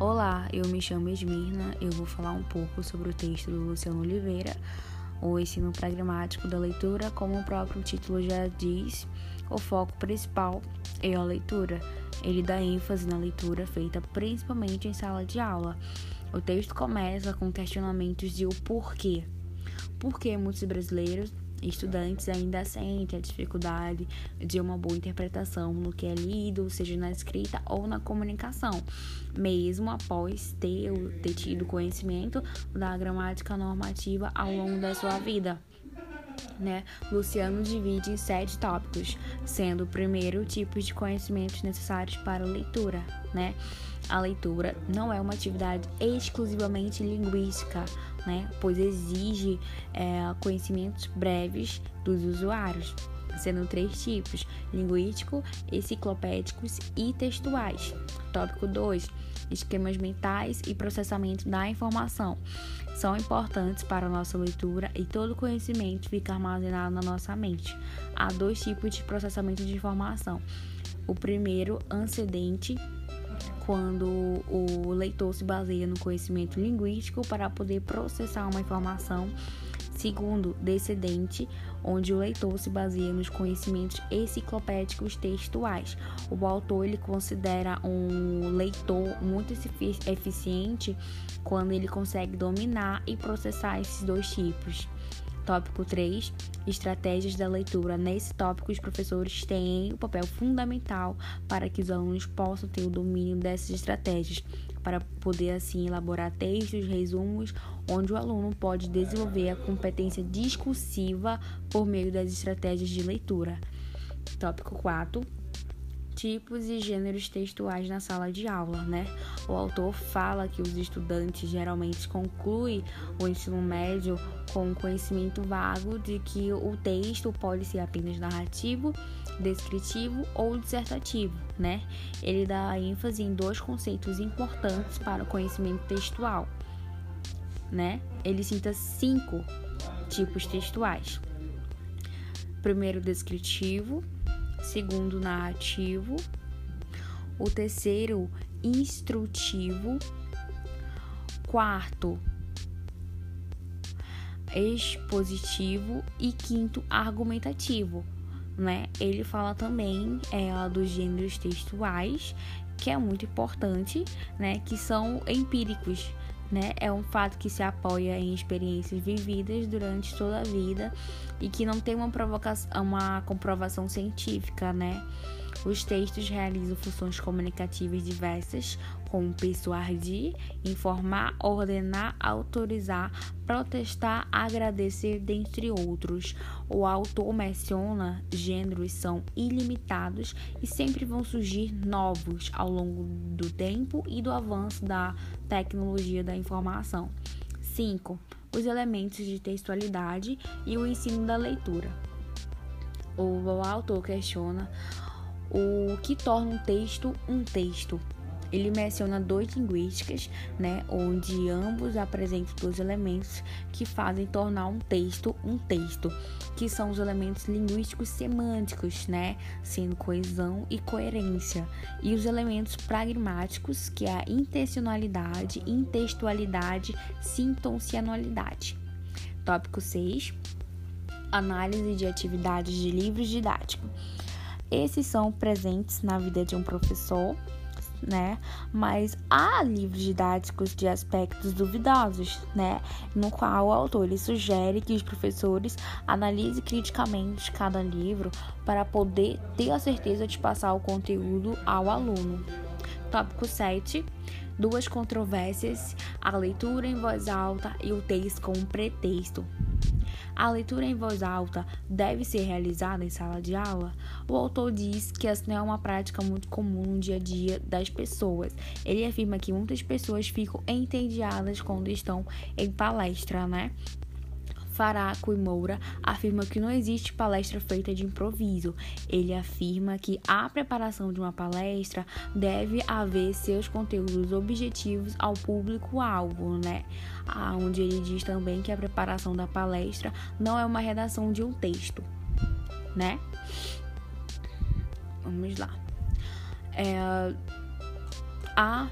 Olá, eu me chamo Esmirna. Eu vou falar um pouco sobre o texto do Luciano Oliveira, O Ensino Pragmático da Leitura. Como o próprio título já diz, o foco principal é a leitura. Ele dá ênfase na leitura feita principalmente em sala de aula. O texto começa com questionamentos de o porquê. Por que muitos brasileiros estudantes ainda sentem a dificuldade de uma boa interpretação no que é lido, seja na escrita ou na comunicação, mesmo após ter, ter tido conhecimento da gramática normativa ao longo da sua vida. Né? Luciano divide em sete tópicos, sendo o primeiro tipos de conhecimentos necessários para a leitura, né? A leitura não é uma atividade exclusivamente linguística, né? Pois exige é, conhecimentos breves dos usuários, sendo três tipos: linguístico, enciclopédicos e textuais. Tópico 2: esquemas mentais e processamento da informação. São importantes para a nossa leitura e todo conhecimento fica armazenado na nossa mente. Há dois tipos de processamento de informação. O primeiro, antecedente, quando o leitor se baseia no conhecimento linguístico para poder processar uma informação. Segundo, descendente, onde o leitor se baseia nos conhecimentos enciclopédicos textuais. O autor ele considera um leitor muito eficiente quando ele consegue dominar e processar esses dois tipos. Tópico 3, estratégias da leitura. Nesse tópico, os professores têm o papel fundamental para que os alunos possam ter o domínio dessas estratégias, para poder assim elaborar textos, resumos, onde o aluno pode desenvolver a competência discursiva por meio das estratégias de leitura. Tópico 4, tipos e gêneros textuais na sala de aula, né? O autor fala que os estudantes geralmente concluem o ensino médio com um conhecimento vago de que o texto pode ser apenas narrativo, descritivo ou dissertativo, né? Ele dá ênfase em dois conceitos importantes para o conhecimento textual, né? Ele cita cinco tipos textuais. Primeiro, descritivo, segundo narrativo, o terceiro instrutivo, quarto expositivo e quinto argumentativo, né? Ele fala também é, dos gêneros textuais, que é muito importante, né? Que são empíricos, né? É um fato que se apoia em experiências vividas durante toda a vida e que não tem uma, uma comprovação científica, né? Os textos realizam funções comunicativas diversas, como persuadir, informar, ordenar, autorizar, protestar, agradecer, dentre outros. O autor menciona gêneros são ilimitados e sempre vão surgir novos ao longo do tempo e do avanço da tecnologia da informação. 5. Os elementos de textualidade e o ensino da leitura. O autor questiona o que torna um texto um texto. Ele menciona dois linguísticas, né, onde ambos apresentam dois elementos que fazem tornar um texto um texto, que são os elementos linguísticos semânticos, né, sendo coesão e coerência, e os elementos pragmáticos, que é a intencionalidade, intextualidade, sintoncionalidade. Tópico 6. Análise de atividades de livros didáticos. Esses são presentes na vida de um professor, né? Mas há livros didáticos de aspectos duvidosos, né? No qual o autor ele sugere que os professores analisem criticamente cada livro para poder ter a certeza de passar o conteúdo ao aluno. Tópico 7. Duas controvérsias: a leitura em voz alta e o texto como pretexto. A leitura em voz alta deve ser realizada em sala de aula? O autor diz que essa não é uma prática muito comum no dia a dia das pessoas. Ele afirma que muitas pessoas ficam entediadas quando estão em palestra, né? Faraco e Moura afirma que não existe palestra feita de improviso. Ele afirma que a preparação de uma palestra deve haver seus conteúdos objetivos ao público-alvo, né? Onde ele diz também que a preparação da palestra não é uma redação de um texto, né? Vamos lá. É, a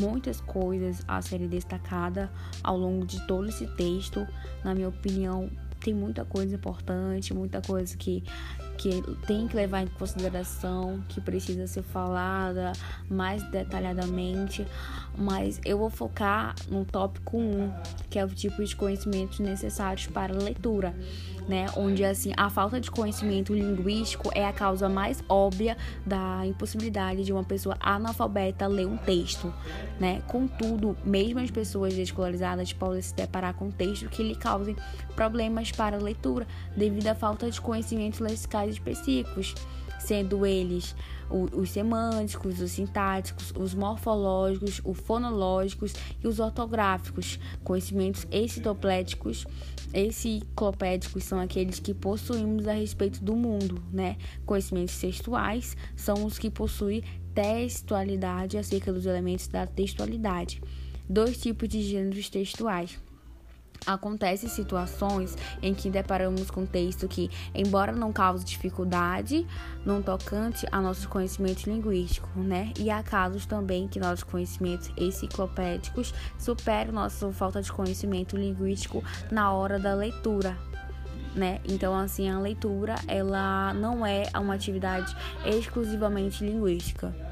muitas coisas a serem destacadas ao longo de todo esse texto. Na minha opinião, tem muita coisa importante, muita coisa que, que tem que levar em consideração, que precisa ser falada mais detalhadamente, mas eu vou focar no tópico 1, que é o tipo de conhecimentos necessários para a leitura né? Onde assim a falta de conhecimento linguístico é a causa mais óbvia da impossibilidade de uma pessoa analfabeta ler um texto, né? Contudo, mesmo as pessoas desescolarizadas podem se deparar com textos que lhe causem problemas para a leitura devido à falta de conhecimentos lexicais específicos, sendo eles os semânticos, os sintáticos, os morfológicos, os fonológicos e os ortográficos. Conhecimentos excitopléticos, enciclopédicos são aqueles que possuímos a respeito do mundo, né? Conhecimentos textuais são os que possuem textualidade acerca dos elementos da textualidade. Dois tipos de gêneros textuais Acontecem situações em que deparamos com texto que, embora não cause dificuldade, não tocante a nosso conhecimento linguístico, né? E há casos também que nossos conhecimentos enciclopédicos superam nossa falta de conhecimento linguístico na hora da leitura, né? Então, assim, a leitura, ela não é uma atividade exclusivamente linguística.